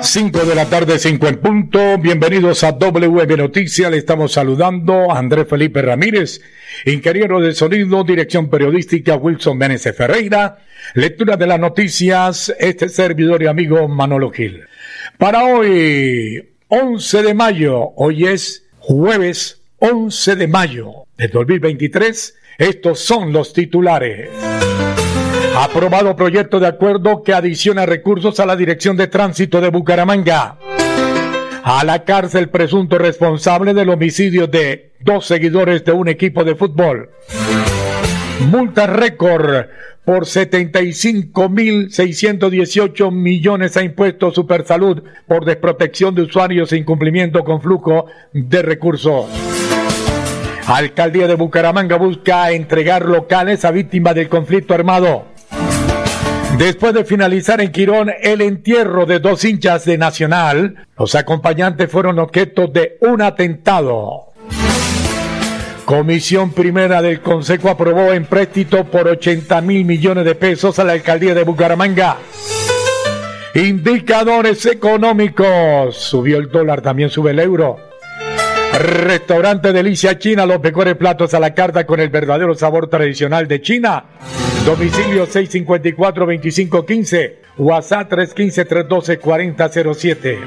5 de la tarde, 5 en punto. Bienvenidos a WM Noticias. Le estamos saludando a Andrés Felipe Ramírez, ingeniero de sonido, dirección periodística Wilson Meneses Ferreira, lectura de las noticias, este servidor y amigo Manolo Gil. Para hoy, 11 de mayo, hoy es jueves 11 de mayo de 2023, estos son los titulares. Aprobado proyecto de acuerdo que adiciona recursos a la Dirección de Tránsito de Bucaramanga. A la cárcel presunto responsable del homicidio de dos seguidores de un equipo de fútbol. Multa récord por 75.618 millones a impuestos Supersalud por desprotección de usuarios e incumplimiento con flujo de recursos. Alcaldía de Bucaramanga busca entregar locales a víctimas del conflicto armado. Después de finalizar en Quirón el entierro de dos hinchas de Nacional, los acompañantes fueron objeto de un atentado. Comisión Primera del Consejo aprobó empréstito por 80 mil millones de pesos a la alcaldía de Bucaramanga. Indicadores económicos. Subió el dólar, también sube el euro. Restaurante Delicia China, los mejores platos a la carta con el verdadero sabor tradicional de China. Domicilio 654-2515, WhatsApp 315-312-4007.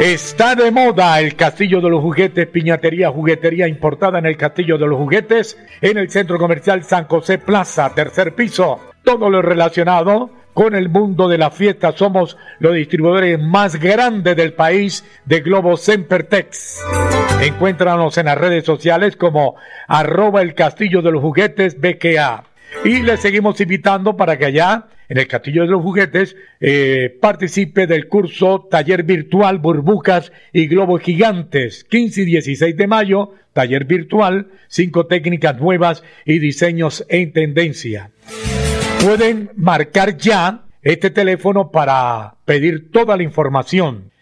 Está de moda el Castillo de los Juguetes, piñatería, juguetería importada en el Castillo de los Juguetes, en el Centro Comercial San José Plaza, tercer piso. Todo lo relacionado con el mundo de la fiesta. Somos los distribuidores más grandes del país de globos Sempertex. Encuéntranos en las redes sociales como arroba el castillo de los juguetes BKA. Y le seguimos invitando para que allá, en el Castillo de los Juguetes, eh, participe del curso Taller Virtual Burbujas y Globos Gigantes, 15 y 16 de mayo, taller virtual, cinco técnicas nuevas y diseños en tendencia. Pueden marcar ya este teléfono para pedir toda la información.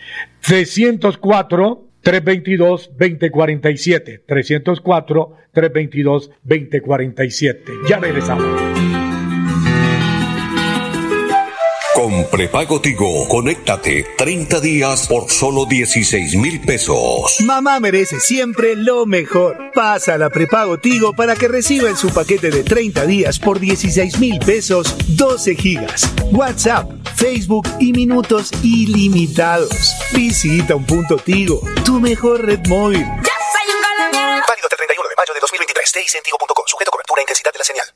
304 322 2047. 304 322 2047. Ya regresamos. Con prepago Tigo, conéctate 30 días por solo 16 mil pesos. Mamá merece siempre lo mejor. Pasa a la prepago Tigo para que reciba en su paquete de 30 días por 16 mil pesos 12 gigas, WhatsApp, Facebook y minutos ilimitados. Visita un punto Tigo, tu mejor red móvil. Válido hasta el 31 de mayo de 2023. Tigo.com. Sujeto cobertura e intensidad de la señal.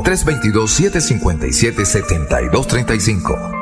322-757-7235.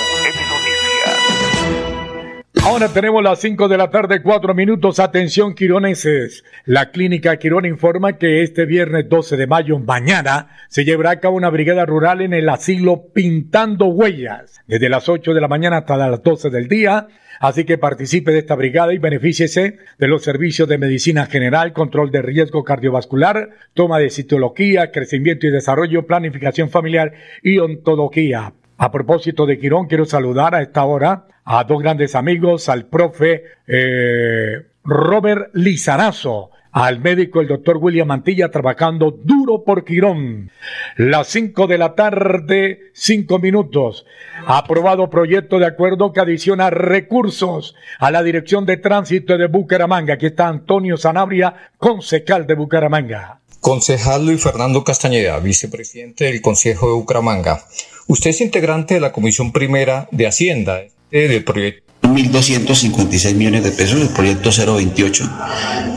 Ahora tenemos las 5 de la tarde, 4 minutos. Atención, quironeses. La clínica Quirón informa que este viernes 12 de mayo, mañana, se llevará a cabo una brigada rural en el asilo Pintando Huellas. Desde las 8 de la mañana hasta las 12 del día Así que participe de esta brigada y benefíciese de los servicios de medicina general, control de riesgo cardiovascular, toma de citología, crecimiento y desarrollo, planificación familiar y ontología. A propósito de Quirón, quiero saludar a esta hora a dos grandes amigos, al profe eh, Robert Lizarazo, al médico el doctor William Mantilla trabajando duro por Quirón. Las cinco de la tarde, cinco minutos. Aprobado proyecto de acuerdo que adiciona recursos a la Dirección de Tránsito de Bucaramanga. Aquí está Antonio Sanabria, concejal de Bucaramanga. Concejal Luis Fernando Castañeda, vicepresidente del Consejo de Bucaramanga. Usted es integrante de la Comisión Primera de Hacienda del proyecto 1.256 millones de pesos, el proyecto 028,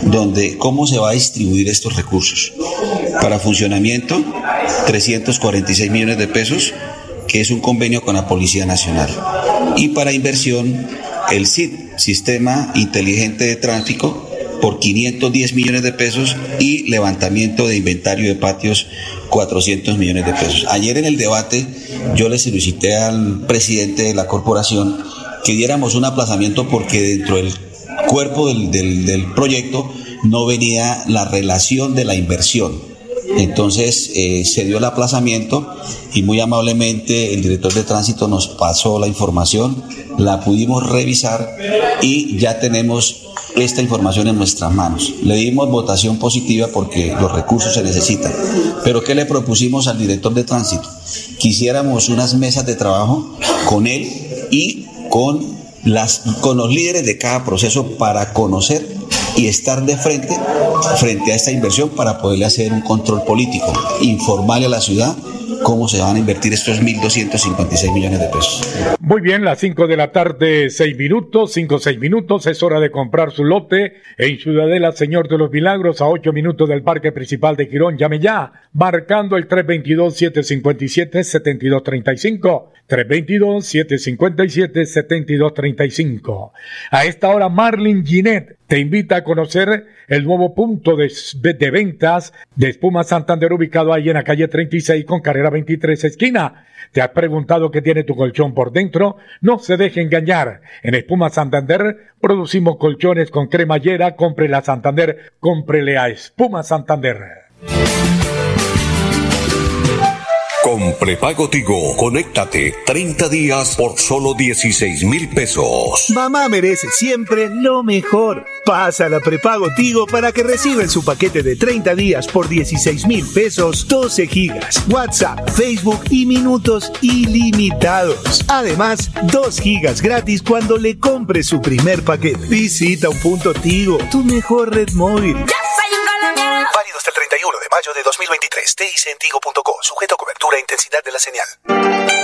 donde cómo se va a distribuir estos recursos. Para funcionamiento, 346 millones de pesos, que es un convenio con la Policía Nacional. Y para inversión, el SID, Sistema Inteligente de Tráfico, por 510 millones de pesos y levantamiento de inventario de patios 400 millones de pesos. Ayer en el debate yo le solicité al presidente de la corporación que diéramos un aplazamiento porque dentro del cuerpo del, proyecto no venía la relación de la inversión. Entonces eh, se dio el aplazamiento y muy amablemente el director de tránsito nos pasó la información, la pudimos revisar y ya tenemos esta información en nuestras manos. Le dimos votación positiva porque los recursos se necesitan. Pero ¿qué le propusimos al director de tránsito? Quisiéramos unas mesas de trabajo con él y con, las, con los líderes de cada proceso para conocer y estar de frente frente a esta inversión para poderle hacer un control político, informarle a la ciudad cómo se van a invertir estos 1.256 millones de pesos. Muy bien, las 5 de la tarde, 6 minutos, 5 6 minutos, es hora de comprar su lote en Ciudadela Señor de los Milagros a 8 minutos del Parque Principal de Quirón. Llame ya, marcando el 322-757-7235. 322-757-7235. A esta hora, Marlin Ginet te invita a conocer el nuevo punto de, de, ventas de Espuma Santander ubicado ahí en la calle 36 con carrera 23 esquina. ¿Te has preguntado qué tiene tu colchón por dentro? No se deje engañar. En Espuma Santander producimos colchones con cremallera. Cómprele a Santander, cómprele a Espuma Santander. Con prepago Tigo, conéctate 30 días por solo 16 mil pesos. Mamá merece siempre lo mejor. Pasa la prepago Tigo para que reciba en su paquete de 30 días por 16 mil pesos 12 gigas, WhatsApp, Facebook y minutos ilimitados. Además, 2 gigas gratis cuando le compre su primer paquete. Visita un punto Tigo, tu mejor red móvil. 31 de mayo de 2023. TICentigo.co. Sujeto a cobertura e intensidad de la señal.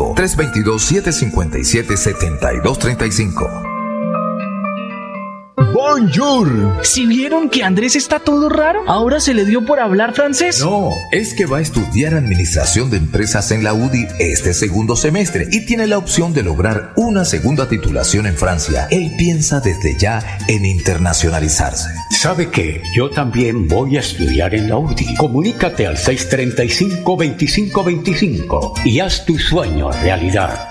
322-757-7235. Bonjour. Si vieron que Andrés está todo raro, ahora se le dio por hablar francés. No, es que va a estudiar administración de empresas en la UDI este segundo semestre y tiene la opción de lograr una segunda titulación en Francia. Él piensa desde ya en internacionalizarse. ¿Sabe qué? Yo también voy a estudiar en la UDI. Comunícate al 635-2525 y haz tu sueño realidad.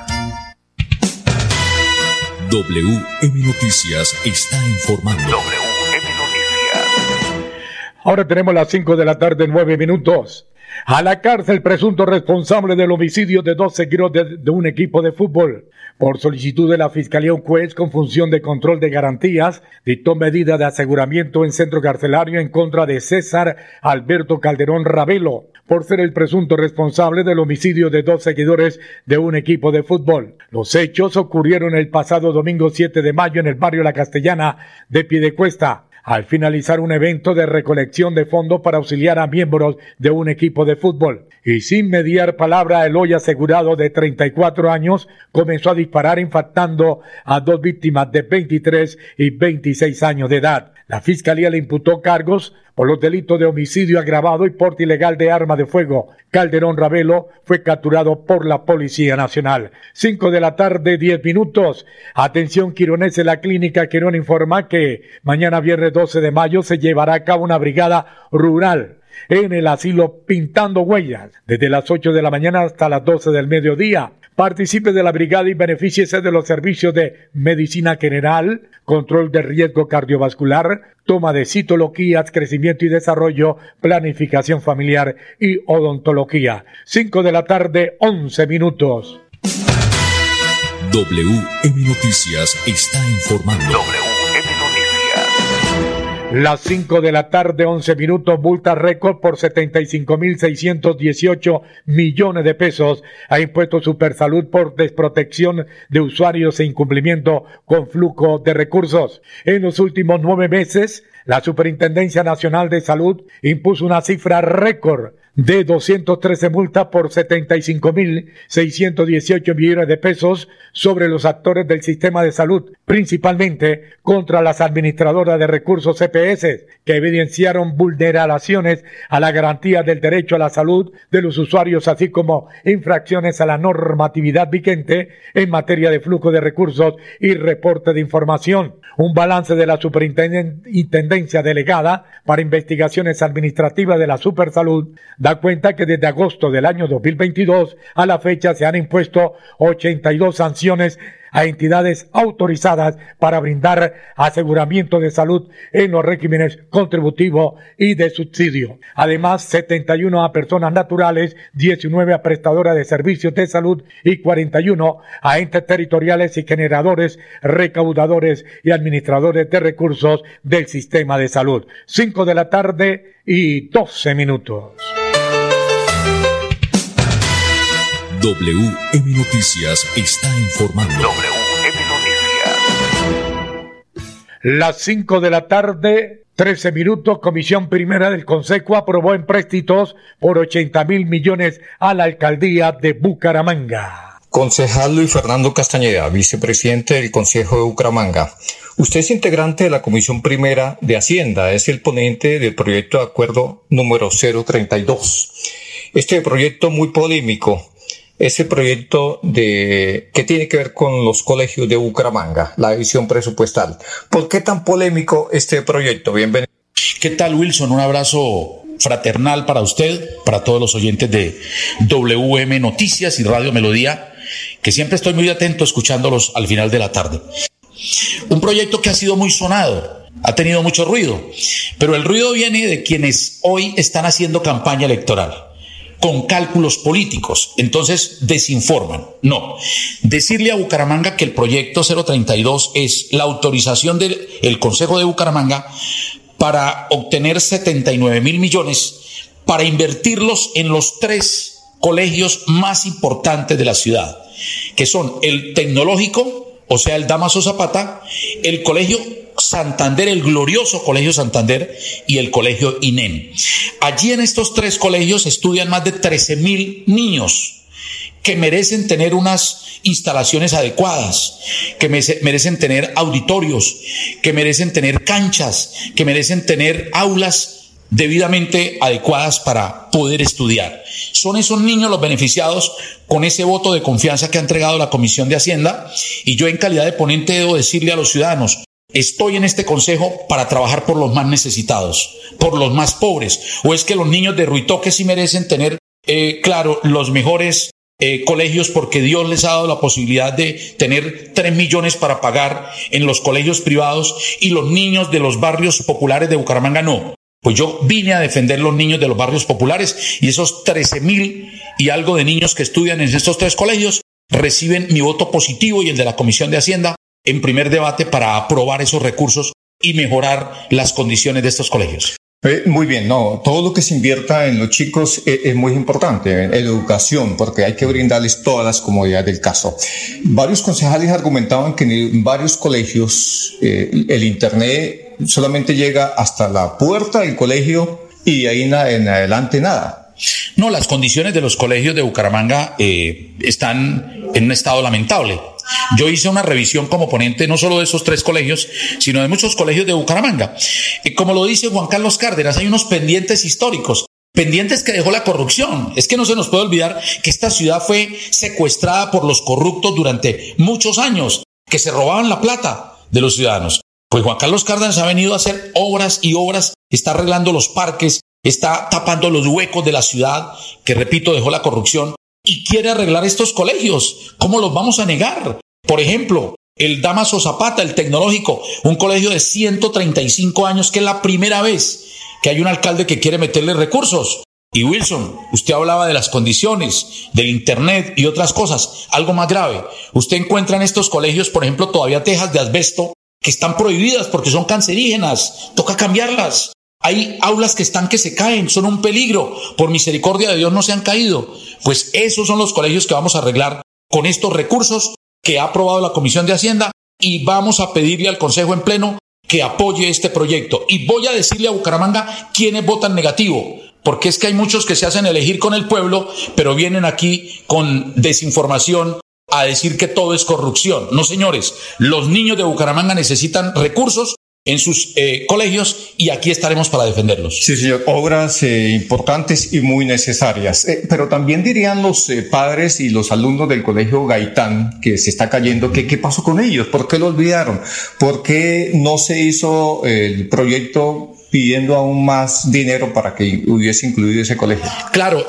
WM Noticias está informando. WM Noticias. Ahora tenemos las 5 de la tarde, 9 minutos. A la cárcel presunto responsable del homicidio de dos seguidores de, un equipo de fútbol. Por solicitud de la Fiscalía, un juez con función de control de garantías dictó medida de aseguramiento en centro carcelario en contra de César Alberto Calderón Ravelo por ser el presunto responsable del homicidio de dos seguidores de un equipo de fútbol. Los hechos ocurrieron el pasado domingo 7 de mayo en el barrio La Castellana de Piedecuesta al finalizar un evento de recolección de fondos para auxiliar a miembros de un equipo de fútbol. Y sin mediar palabra, el hoy asegurado de 34 años comenzó a disparar impactando a dos víctimas de 23 y 26 años de edad. La fiscalía le imputó cargos por los delitos de homicidio agravado y porte ilegal de arma de fuego. Calderón Ravelo fue capturado por la Policía Nacional. Cinco de la tarde, diez minutos. Atención, Quironese, la clínica Quirón informa que mañana viernes 12 de mayo se llevará a cabo una brigada rural en el asilo Pintando Huellas, desde las 8 de la mañana hasta las 12 del mediodía. Participe de la brigada y beneficiese de los servicios de medicina general, control de riesgo cardiovascular, toma de citologías, crecimiento y desarrollo, planificación familiar y odontología. 5 de la tarde, 11 minutos. WM Noticias está informando. Las 5 de la tarde, 11 minutos, multa récord por 75.618 millones de pesos ha impuesto Supersalud por desprotección de usuarios e incumplimiento con flujo de recursos. En los últimos nueve meses, la Superintendencia Nacional de Salud impuso una cifra récord de 213 multas por 75.618 millones de pesos sobre los actores del sistema de salud, principalmente contra las administradoras de recursos CPS, que evidenciaron vulneraciones a la garantía del derecho a la salud de los usuarios, así como infracciones a la normatividad vigente en materia de flujo de recursos y reporte de información. Un balance de la Superintendencia Delegada para Investigaciones Administrativas de la Supersalud da cuenta que desde agosto del año 2022 a la fecha se han impuesto 82 sanciones a entidades autorizadas para brindar aseguramiento de salud en los regímenes contributivo y de subsidio. Además, 71 a personas naturales, 19 a prestadoras de servicios de salud y 41 a entes territoriales y generadores, recaudadores y administradores de recursos del sistema de salud. 5 de la tarde y 12 minutos. WM Noticias está informando. WM Noticias. Las 5 de la tarde, 13 minutos, Comisión Primera del Consejo aprobó empréstitos por 80 mil millones a la alcaldía de Bucaramanga. Concejal Luis Fernando Castañeda, vicepresidente del Consejo de Bucaramanga. Usted es integrante de la Comisión Primera de Hacienda, es el ponente del proyecto de acuerdo número 032. Este proyecto muy polémico ese proyecto de que tiene que ver con los colegios de Bucaramanga, la visión presupuestal. ¿Por qué tan polémico este proyecto? Bienvenido. ¿Qué tal, Wilson? Un abrazo fraternal para usted, para todos los oyentes de WM Noticias y Radio Melodía, que siempre estoy muy atento escuchándolos al final de la tarde. Un proyecto que ha sido muy sonado, ha tenido mucho ruido, pero el ruido viene de quienes hoy están haciendo campaña electoral con cálculos políticos. Entonces desinforman. No. Decirle a Bucaramanga que el proyecto 032 es la autorización del Consejo de Bucaramanga para obtener 79 mil millones para invertirlos en los tres colegios más importantes de la ciudad, que son el tecnológico, o sea, el Damaso Zapata, el colegio Santander, el glorioso Colegio Santander y el Colegio INEM. Allí en estos tres colegios estudian más de 13 mil niños que merecen tener unas instalaciones adecuadas, que merecen tener auditorios, que merecen tener canchas, que merecen tener aulas debidamente adecuadas para poder estudiar. Son esos niños los beneficiados con ese voto de confianza que ha entregado la Comisión de Hacienda y yo en calidad de ponente debo decirle a los ciudadanos, estoy en este consejo para trabajar por los más necesitados, por los más pobres, o es que los niños de Ruitoque sí merecen tener, eh, claro, los mejores eh, colegios porque Dios les ha dado la posibilidad de tener tres millones para pagar en los colegios privados y los niños de los barrios populares de Bucaramanga no. Pues yo vine a defender los niños de los barrios populares y esos 13 mil y algo de niños que estudian en estos tres colegios reciben mi voto positivo y el de la Comisión de Hacienda en primer debate para aprobar esos recursos y mejorar las condiciones de estos colegios. Eh, muy bien, no, todo lo que se invierta en los chicos eh, es, muy importante, en educación, porque hay que brindarles todas las comodidades del caso. Varios concejales argumentaban que en varios colegios eh, el Internet solamente llega hasta la puerta del colegio y de ahí en adelante nada. No, las condiciones de los colegios de Bucaramanga eh, están en un estado lamentable. Yo hice una revisión como ponente no solo de esos tres colegios, sino de muchos colegios de Bucaramanga. Y como lo dice Juan Carlos Cárdenas, hay unos pendientes históricos pendientes que dejó la corrupción. Es que no se nos puede olvidar que esta ciudad fue secuestrada por los corruptos durante muchos años, que se robaban la plata de los ciudadanos. Pues Juan Carlos Cárdenas ha venido a hacer obras y obras, está arreglando los parques, está tapando los huecos de la ciudad, que repito, dejó la corrupción, y quiere arreglar estos colegios. ¿Cómo los vamos a negar? Por ejemplo, el Damaso Zapata, el tecnológico, un colegio de 135 años, que es la primera vez que hay un alcalde que quiere meterle recursos. Y Wilson, usted hablaba de las condiciones, del Internet y otras cosas. Algo más grave. Usted encuentra en estos colegios, por ejemplo, todavía tejas de asbesto que están prohibidas porque son cancerígenas, toca cambiarlas. Hay aulas que están que se caen, son un peligro, por misericordia de Dios no se han caído. Pues esos son los colegios que vamos a arreglar con estos recursos que ha aprobado la Comisión de Hacienda y vamos a pedirle al Consejo en pleno que apoye este proyecto. Y voy a decirle a Bucaramanga quiénes votan negativo, porque es que hay muchos que se hacen elegir con el pueblo, pero vienen aquí con desinformación a decir que todo es corrupción. No, señores, los niños de Bucaramanga necesitan recursos en sus eh, colegios y aquí estaremos para defenderlos. Sí, señor, obras eh, importantes y muy necesarias. Eh, pero también dirían los padres y los alumnos del colegio Gaitán que se está cayendo, que qué pasó con ellos, por qué lo olvidaron, por qué no se hizo el proyecto pidiendo aún más dinero para que hubiese incluido ese colegio. Claro,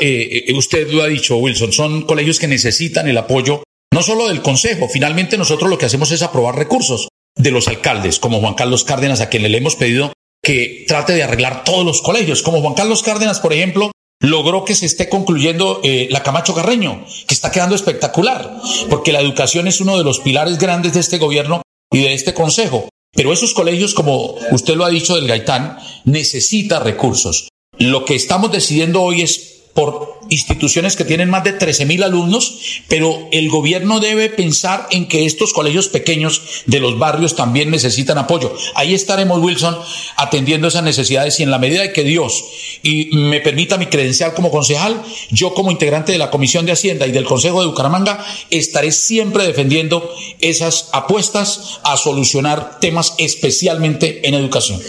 usted lo ha dicho, Wilson, son colegios que necesitan el apoyo no solo del Consejo, finalmente nosotros lo que hacemos es aprobar recursos de los alcaldes, como Juan Carlos Cárdenas, a quien le hemos pedido que trate de arreglar todos los colegios, como Juan Carlos Cárdenas, por ejemplo, logró que se esté concluyendo eh, la Camacho Carreño, que está quedando espectacular, porque la educación es uno de los pilares grandes de este gobierno y de este consejo. Pero esos colegios, como usted lo ha dicho del Gaitán, necesita recursos. Lo que estamos decidiendo hoy es por instituciones que tienen más de 13 mil alumnos, pero el gobierno debe pensar en que estos colegios pequeños de los barrios también necesitan apoyo. Ahí estaremos, Wilson, atendiendo esas necesidades y en la medida de que Dios y me permita mi credencial como concejal, yo como integrante de la Comisión de Hacienda y del Consejo de Bucaramanga estaré siempre defendiendo esas apuestas a solucionar temas especialmente en educación.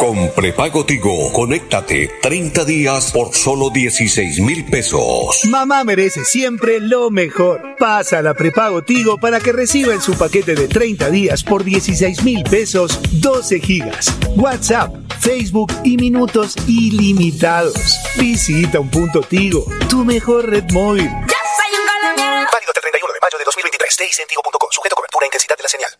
Con prepago Tigo, conéctate 30 días por solo 16 mil pesos. Mamá merece siempre lo mejor. Pasa la prepago Tigo para que reciba en su paquete de 30 días por 16 mil pesos 12 gigas, WhatsApp, Facebook y minutos ilimitados. Visita un punto Tigo, tu mejor red móvil. Ya soy un Válido hasta el 31 de mayo de 2023. Tigo.com. Sujeto cobertura e intensidad de la señal.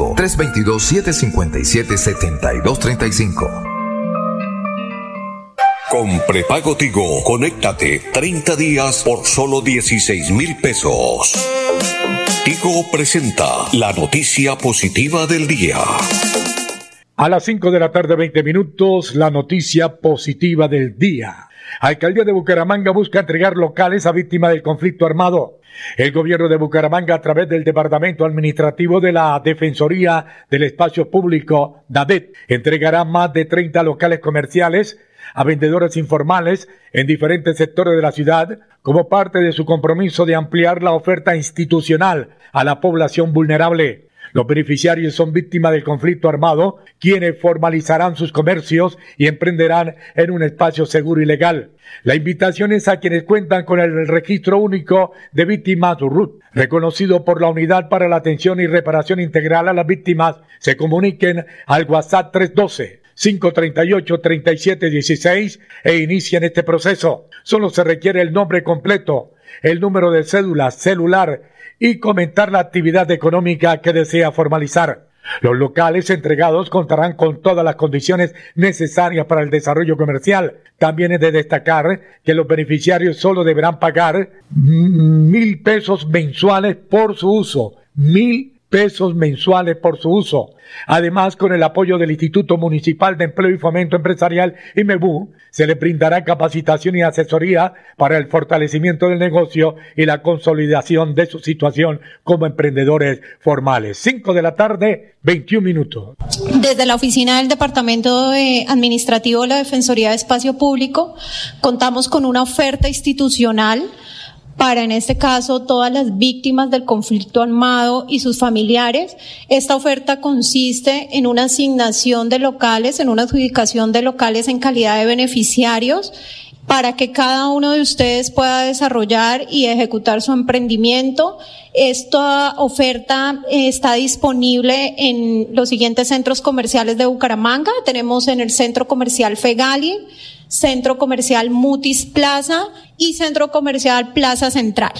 322-757-7235. Con prepago Tigo, conéctate 30 días por solo 16 mil pesos. Tigo presenta la noticia positiva del día. A las 5 de la tarde, 20 minutos, la noticia positiva del día. Alcaldía de Bucaramanga busca entregar locales a víctimas del conflicto armado. El gobierno de Bucaramanga, a través del Departamento Administrativo de la Defensoría del Espacio Público, DADET, entregará más de 30 locales comerciales a vendedores informales en diferentes sectores de la ciudad como parte de su compromiso de ampliar la oferta institucional a la población vulnerable. Los beneficiarios son víctimas del conflicto armado, quienes formalizarán sus comercios y emprenderán en un espacio seguro y legal. La invitación es a quienes cuentan con el registro único de víctimas RUT, reconocido por la Unidad para la Atención y Reparación Integral a las Víctimas, se comuniquen al WhatsApp 312. 538-3716 e inician este proceso. Solo se requiere el nombre completo, el número de cédula, celular y comentar la actividad económica que desea formalizar. Los locales entregados contarán con todas las condiciones necesarias para el desarrollo comercial. También es de destacar que los beneficiarios solo deberán pagar mil pesos mensuales por su uso. Mil pesos mensuales por su uso. Además, con el apoyo del Instituto Municipal de Empleo y Fomento Empresarial, IMEBU, se le brindará capacitación y asesoría para el fortalecimiento del negocio y la consolidación de su situación como emprendedores formales. Cinco de la tarde, 21 minutos. Desde la oficina del Departamento Administrativo de la Defensoría de Espacio Público, contamos con una oferta institucional para, en este caso, todas las víctimas del conflicto armado y sus familiares. Esta oferta consiste en una asignación de locales, en una adjudicación de locales en calidad de beneficiarios para que cada uno de ustedes pueda desarrollar y ejecutar su emprendimiento. Esta oferta está disponible en los siguientes centros comerciales de Bucaramanga. Tenemos en el centro comercial Fegali, Centro Comercial Mutis Plaza y Centro Comercial Plaza Central.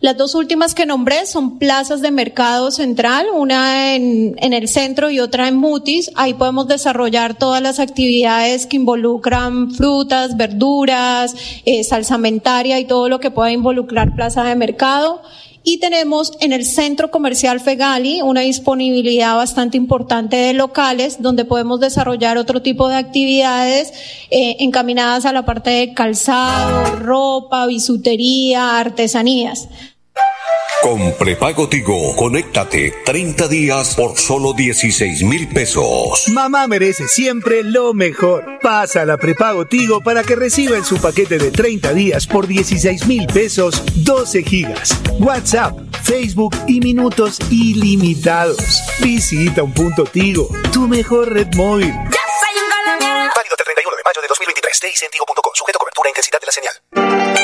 Las dos últimas que nombré son plazas de mercado central, una en, en, el centro y otra en Mutis. Ahí podemos desarrollar todas las actividades que involucran frutas, verduras, eh, salsamentaria y todo lo que pueda involucrar plaza de mercado. Y tenemos en el centro comercial Fegali una disponibilidad bastante importante de locales donde podemos desarrollar otro tipo de actividades eh, encaminadas a la parte de calzado, ropa, bisutería, artesanías. Con prepago Tigo, conéctate 30 días por solo 16 mil pesos. Mamá merece siempre lo mejor. Pasa a la prepago Tigo para que reciba en su paquete de 30 días por 16 mil pesos 12 gigas, WhatsApp, Facebook y minutos ilimitados. Visita un punto Tigo, tu mejor red móvil. Válido hasta el 31 de mayo de 2023. TICentigo.com. Sujeto a cobertura e intensidad de la señal.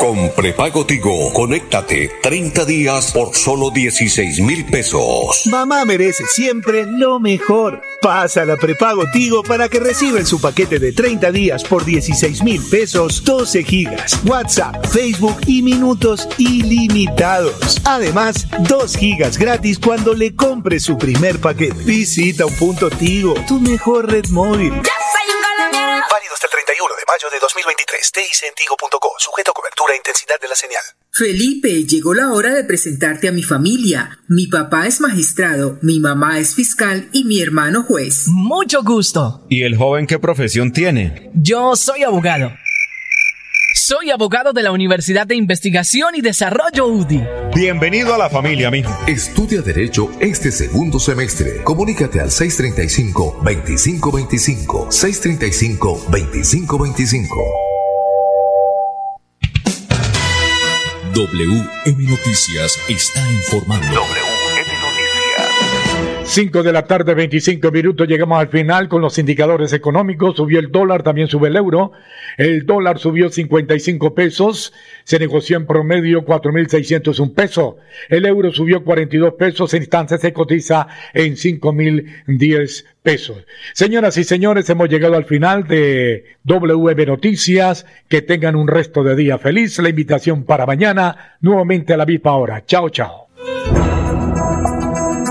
Con prepago Tigo, conéctate 30 días por solo 16 mil pesos. Mamá merece siempre lo mejor. Pasa la prepago Tigo para que reciba en su paquete de 30 días por 16 mil pesos 12 gigas, WhatsApp, Facebook y minutos ilimitados. Además, 2 gigas gratis cuando le compre su primer paquete. Visita un punto Tigo, tu mejor red móvil. El 31 de mayo de 2023. TICentigo.co. Sujeto a cobertura e intensidad de la señal. Felipe, llegó la hora de presentarte a mi familia. Mi papá es magistrado, mi mamá es fiscal y mi hermano juez. Mucho gusto. ¿Y el joven qué profesión tiene? Yo soy abogado. Soy abogado de la Universidad de Investigación y Desarrollo UDI. Bienvenido a la familia, mijo. Estudia Derecho este segundo semestre. Comunícate al 635-2525. 635-2525. WM Noticias está informando. 5 de la tarde, 25 minutos, llegamos al final con los indicadores económicos. Subió el dólar, también sube el euro. El dólar subió 55 pesos, se negoció en promedio 4.601 pesos. El euro subió 42 pesos, en instancia se cotiza en 5.010 pesos. Señoras y señores, hemos llegado al final de WM Noticias. Que tengan un resto de día feliz. La invitación para mañana, nuevamente a la misma hora. Chao, chao.